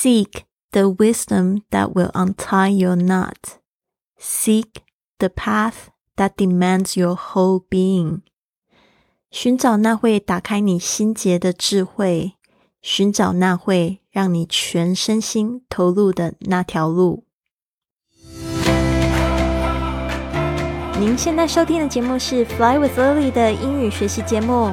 Seek the wisdom that will untie your knot. Seek the path that demands your whole being. 寻找那会打开你心结的智慧，寻找那会让你全身心投入的那条路。您现在收听的节目是《Fly with Lily》的英语学习节目，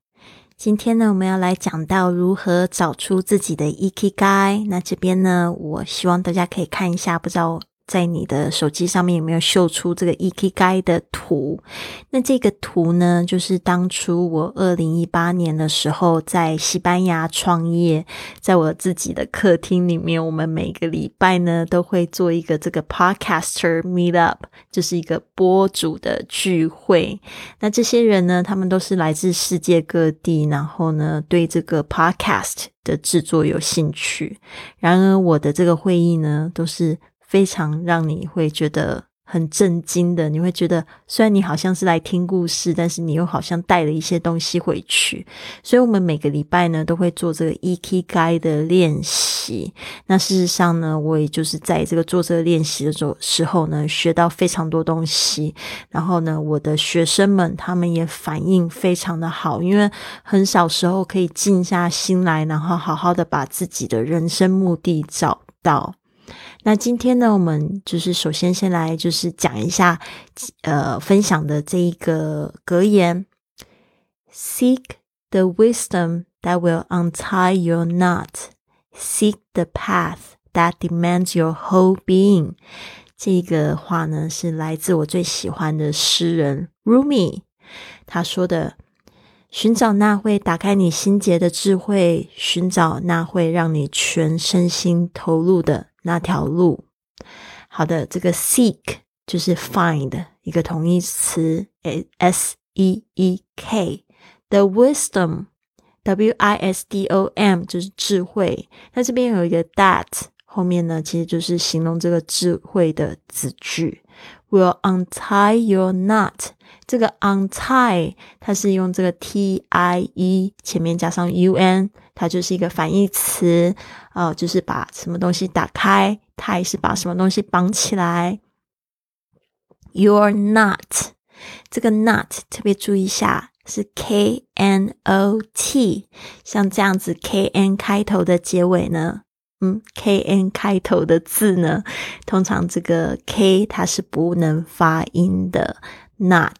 今天呢，我们要来讲到如何找出自己的 EKG。那这边呢，我希望大家可以看一下，不知道。在你的手机上面有没有秀出这个 EKG 的图？那这个图呢，就是当初我二零一八年的时候在西班牙创业，在我自己的客厅里面，我们每个礼拜呢都会做一个这个 Podcaster Meet Up，就是一个播主的聚会。那这些人呢，他们都是来自世界各地，然后呢，对这个 Podcast 的制作有兴趣。然而，我的这个会议呢，都是。非常让你会觉得很震惊的，你会觉得虽然你好像是来听故事，但是你又好像带了一些东西回去。所以，我们每个礼拜呢都会做这个 EKG 的练习。那事实上呢，我也就是在这个做这个练习的时候时候呢，学到非常多东西。然后呢，我的学生们他们也反应非常的好，因为很少时候可以静下心来，然后好好的把自己的人生目的找到。那今天呢，我们就是首先先来就是讲一下，呃，分享的这一个格言：Seek the wisdom that will untie your knot. Seek the path that demands your whole being. 这个话呢，是来自我最喜欢的诗人 Rumi，他说的。寻找那会打开你心结的智慧，寻找那会让你全身心投入的那条路。好的，这个 seek 就是 find 一个同义词，s e e k。The wisdom w i s d o m 就是智慧。那这边有一个 that 后面呢，其实就是形容这个智慧的子句。Will untie your knot。这个 untie 它是用这个 t i e 前面加上 u n，它就是一个反义词啊，就是把什么东西打开，tie 是把什么东西绑起来。You're not 这个 not 特别注意一下，是 k n o t，像这样子 k n 开头的结尾呢。嗯，K N 开头的字呢，通常这个 K 它是不能发音的 ，Not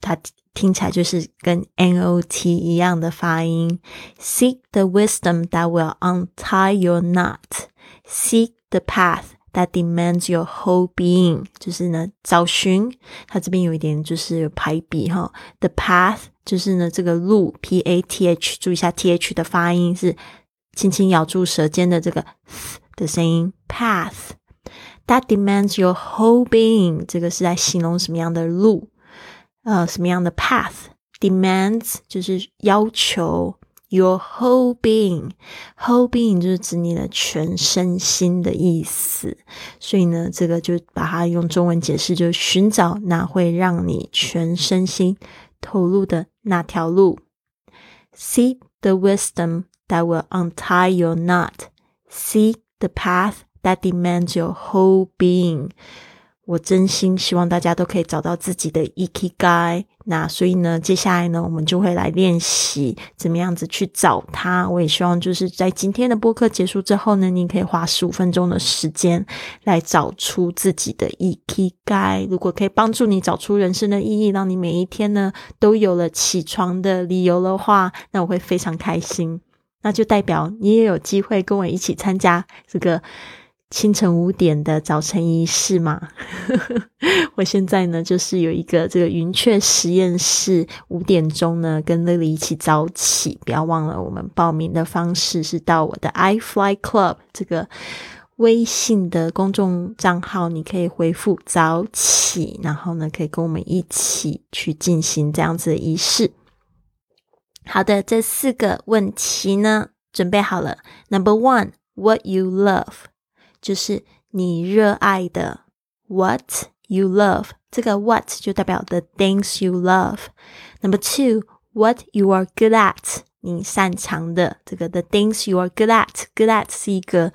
它听起来就是跟 N O T 一样的发音。Seek the wisdom that will untie your knot. Seek the path that demands your whole being. 就是呢，找寻它这边有一点就是排比哈。The path 就是呢这个路，P A T H，注意一下 T H 的发音是。轻轻咬住舌尖的这个的声音，path that demands your whole being，这个是在形容什么样的路？ 呃，什么样的 path demands 就是要求 your whole being，whole being 就是指你的全身心的意思。所以呢，这个就把它用中文解释，就是寻找那会让你全身心投入的那条路。Seek the wisdom. that will untie your knot. Seek the path that demands your whole being. 我真心希望大家都可以找到自己的 e k g a。那所以呢，接下来呢，我们就会来练习怎么样子去找它。我也希望就是在今天的播客结束之后呢，你可以花十五分钟的时间来找出自己的 e k g a。如果可以帮助你找出人生的意义，让你每一天呢都有了起床的理由的话，那我会非常开心。那就代表你也有机会跟我一起参加这个清晨五点的早晨仪式嘛？我现在呢，就是有一个这个云雀实验室，五点钟呢跟乐丽一起早起。不要忘了，我们报名的方式是到我的 iFly Club 这个微信的公众账号，你可以回复早起，然后呢，可以跟我们一起去进行这样子的仪式。好的，这四个问题呢，准备好了。Number one，what you love，就是你热爱的。What you love，这个 what 就代表 the things you love。Number two，what you are good at，你擅长的这个 the things you are good at。Good at 是一个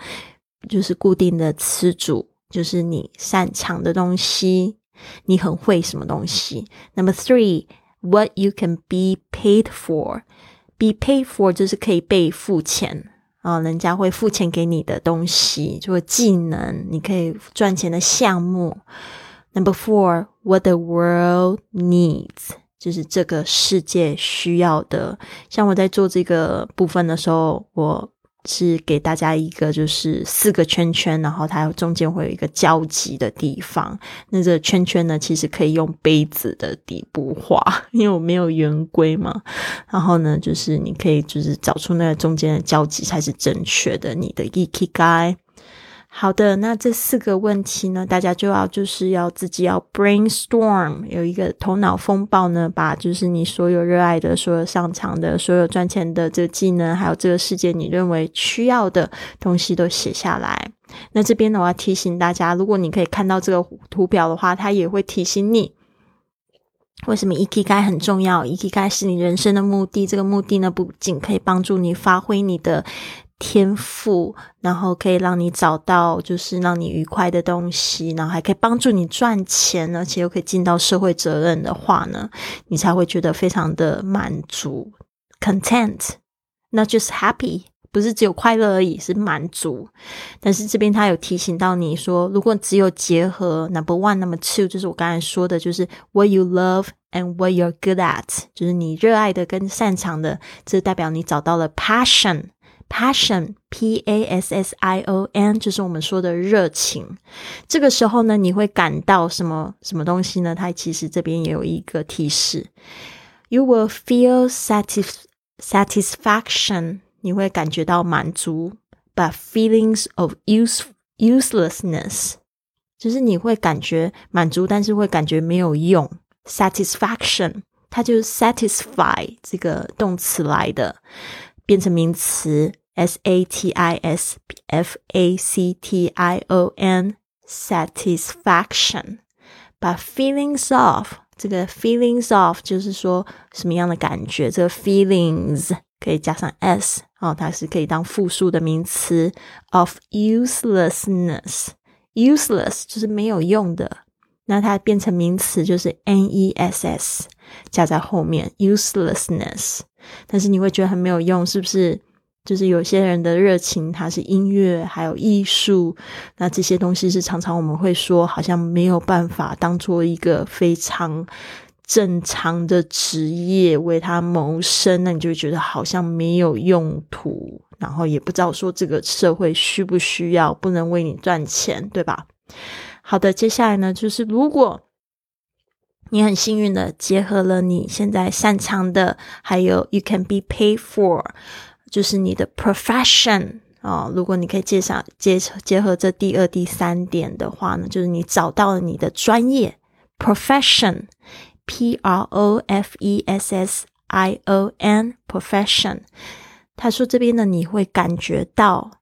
就是固定的词组，就是你擅长的东西，你很会什么东西。Number three。What you can be paid for, be paid for 就是可以被付钱 啊，人家会付钱给你的东西，就技能，你可以赚钱的项目。Number four, what the world needs 就是这个世界需要的。像我在做这个部分的时候，我。是给大家一个，就是四个圈圈，然后它中间会有一个交集的地方。那这个圈圈呢，其实可以用杯子的底部画，因为我没有圆规嘛。然后呢，就是你可以就是找出那个中间的交集才是正确的，你的 EKG。好的，那这四个问题呢，大家就要就是要自己要 brainstorm，有一个头脑风暴呢，把就是你所有热爱的、所有上场的、所有赚钱的这个技能，还有这个世界你认为需要的东西都写下来。那这边呢，我要提醒大家，如果你可以看到这个图表的话，它也会提醒你为什么 EKG 很重要。EKG 是你人生的目的，这个目的呢，不仅可以帮助你发挥你的。天赋，然后可以让你找到就是让你愉快的东西，然后还可以帮助你赚钱，而且又可以尽到社会责任的话呢，你才会觉得非常的满足，content，那就是 happy，不是只有快乐而已，是满足。但是这边他有提醒到你说，如果只有结合 number one，number two，就是我刚才说的，就是 what you love and what you're good at，就是你热爱的跟擅长的，这代表你找到了 passion。Passion, P A S S I O N，就是我们说的热情。这个时候呢，你会感到什么什么东西呢？它其实这边也有一个提示：You will feel satisf satisfaction，你会感觉到满足，but feelings of use uselessness，就是你会感觉满足，但是会感觉没有用。Satisfaction，它就是 satisfy 这个动词来的。变成名词，s a t i s f a c t i o n，satisfaction。把 feelings of 这个 feelings of 就是说什么样的感觉，这个 feelings 可以加上 s 哦，它是可以当复数的名词 of uselessness。useless 就是没有用的，那它变成名词就是 n e s s 加在后面 uselessness。但是你会觉得很没有用，是不是？就是有些人的热情，它是音乐，还有艺术，那这些东西是常常我们会说，好像没有办法当做一个非常正常的职业为他谋生，那你就觉得好像没有用途，然后也不知道说这个社会需不需要，不能为你赚钱，对吧？好的，接下来呢，就是如果。你很幸运的结合了你现在擅长的，还有 you can be paid for，就是你的 profession 啊。如果你可以介绍结结合这第二、第三点的话呢，就是你找到了你的专业 profession，p r o f e s s i o n profession。他说这边呢，你会感觉到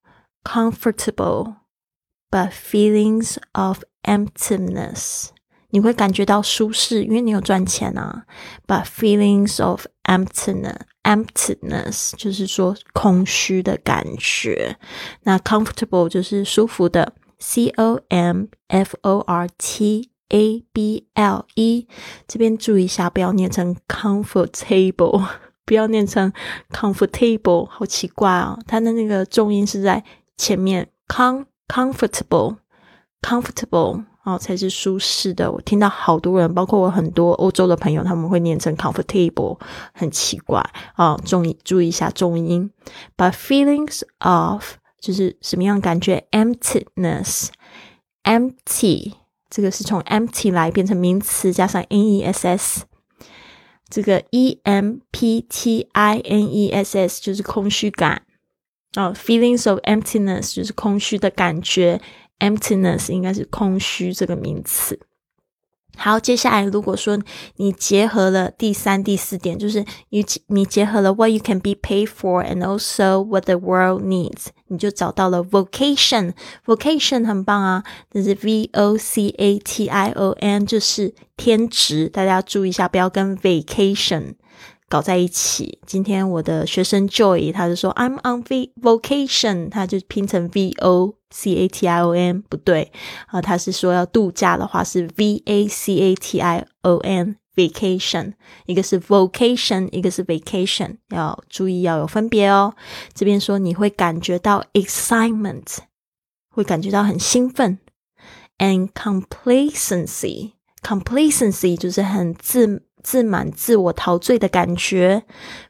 comfortable，but feelings of emptiness。你会感觉到舒适，因为你有赚钱啊。But feelings of emptiness, emptiness 就是说空虚的感觉。那 comfortable 就是舒服的，C O M F O R T A B L E。这边注意一下，不要念成 comfortable，不要念成 comfortable，好奇怪哦。它的那个重音是在前面，com comfortable comfortable。哦，才是舒适的。我听到好多人，包括我很多欧洲的朋友，他们会念成 comfortable，很奇怪啊。重注意一下重音。But feelings of 就是什么样感觉？emptiness，empty 这个是从 empty 来变成名词，加上 n e s s，这个 e m p t i n e s s 就是空虚感。哦，feelings of emptiness 就是空虚的感觉，emptiness 应该是空虚这个名词。好，接下来如果说你结合了第三、第四点，就是你你结合了 what you can be paid for and also what the world needs，你就找到了 vocation。vocation 很棒啊，这是 v o c a t i o n，就是天职，大家注意一下，不要跟 vacation。搞在一起。今天我的学生 Joy，他就说 I'm on vacation，他就拼成 V O C A T I O N，不对啊，他是说要度假的话是 V A C A T I O N，vacation，一个是 vocation，一个是 vacation，要注意要有分别哦。这边说你会感觉到 excitement，会感觉到很兴奋，and complacency，complacency 就是很自。自满、自我陶醉的感觉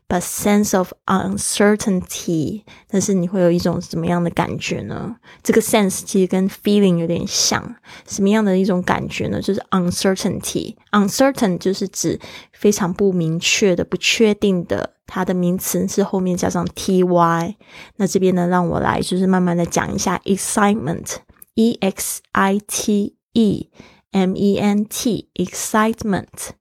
，but sense of uncertainty。但是你会有一种什么样的感觉呢？这个 sense 其实跟 feeling 有点像，什么样的一种感觉呢？就是 uncertainty。uncertain 就是指非常不明确的、不确定的。它的名词是后面加上 ty。那这边呢，让我来就是慢慢的讲一下 excitement，e x i t e m e n t，excitement。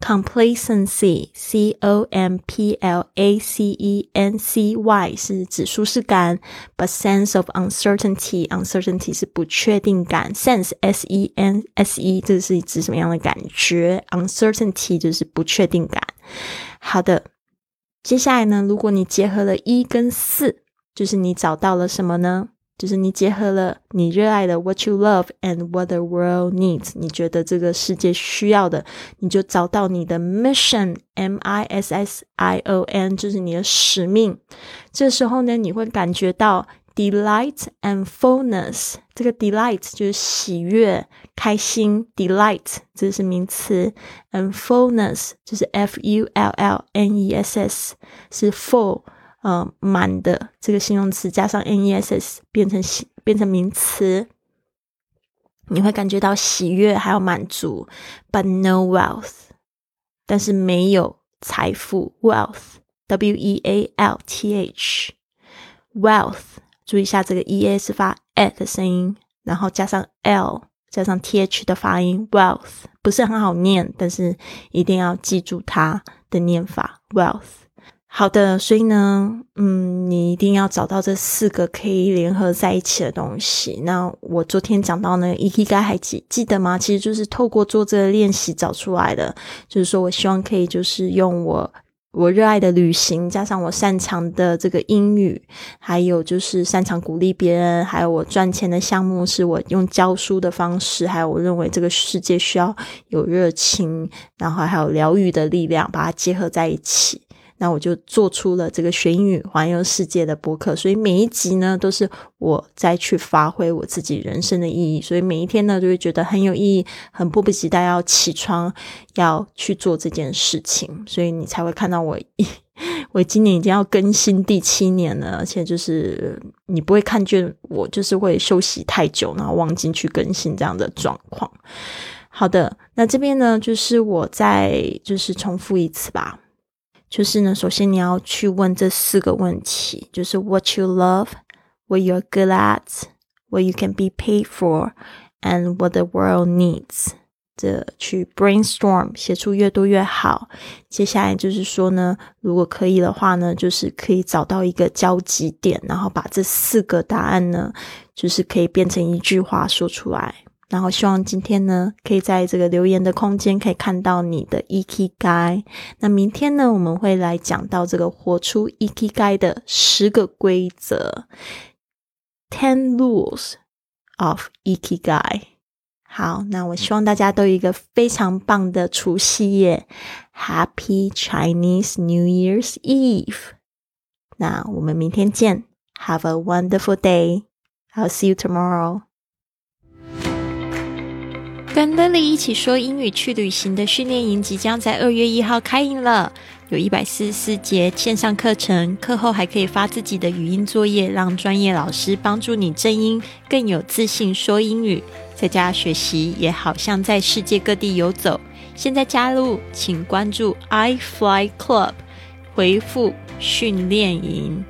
Complacency, C O M P L A C E N C Y 是指舒适感，but sense of uncertainty, uncertainty 是不确定感，sense S E N S E 这是指什么样的感觉？uncertainty 就是不确定感。好的，接下来呢，如果你结合了一跟四，就是你找到了什么呢？就是你结合了你热爱的 what you love and what the world needs，你觉得这个世界需要的，你就找到你的 mission，m i s s i o n，就是你的使命。这时候呢，你会感觉到 delight and fullness。这个 delight 就是喜悦、开心，delight 这是名词，and fullness 就是 f u l l n e s s 是 full。呃，满的这个形容词加上 n e s s 变成喜变成名词，你会感觉到喜悦还有满足，but no wealth，但是没有财富 wealth w e a l t h wealth，注意一下这个 e a 是发 a 的声音，然后加上 l 加上 t h 的发音 wealth 不是很好念，但是一定要记住它的念法 wealth。好的，所以呢，嗯，你一定要找到这四个可以联合在一起的东西。那我昨天讲到那个 EQ 还记记得吗？其实就是透过做这个练习找出来的。就是说我希望可以就是用我我热爱的旅行，加上我擅长的这个英语，还有就是擅长鼓励别人，还有我赚钱的项目是我用教书的方式，还有我认为这个世界需要有热情，然后还有疗愈的力量，把它结合在一起。那我就做出了这个学英语环游世界的博客，所以每一集呢都是我在去发挥我自己人生的意义，所以每一天呢就会觉得很有意义，很迫不及待要起床要去做这件事情，所以你才会看到我，我今年已经要更新第七年了，而且就是你不会看见我就是会休息太久，然后忘记去更新这样的状况。好的，那这边呢就是我再就是重复一次吧。就是呢，首先你要去问这四个问题，就是 What you love, What you're good at, What you can be paid for, and What the world needs。这去 brainstorm，写出越多越好。接下来就是说呢，如果可以的话呢，就是可以找到一个交集点，然后把这四个答案呢，就是可以变成一句话说出来。然后希望今天呢，可以在这个留言的空间可以看到你的 EKG。那明天呢，我们会来讲到这个活出 EKG 的十个规则，Ten Rules of EKG。好，那我希望大家都有一个非常棒的除夕夜，Happy Chinese New Year's Eve。那我们明天见，Have a wonderful day。I'll see you tomorrow。跟 Lily 一起说英语去旅行的训练营即将在二月一号开营了，有一百四十四节线上课程，课后还可以发自己的语音作业，让专业老师帮助你正音，更有自信说英语。在家学习也好像在世界各地游走。现在加入，请关注 i Fly Club，回复训练营。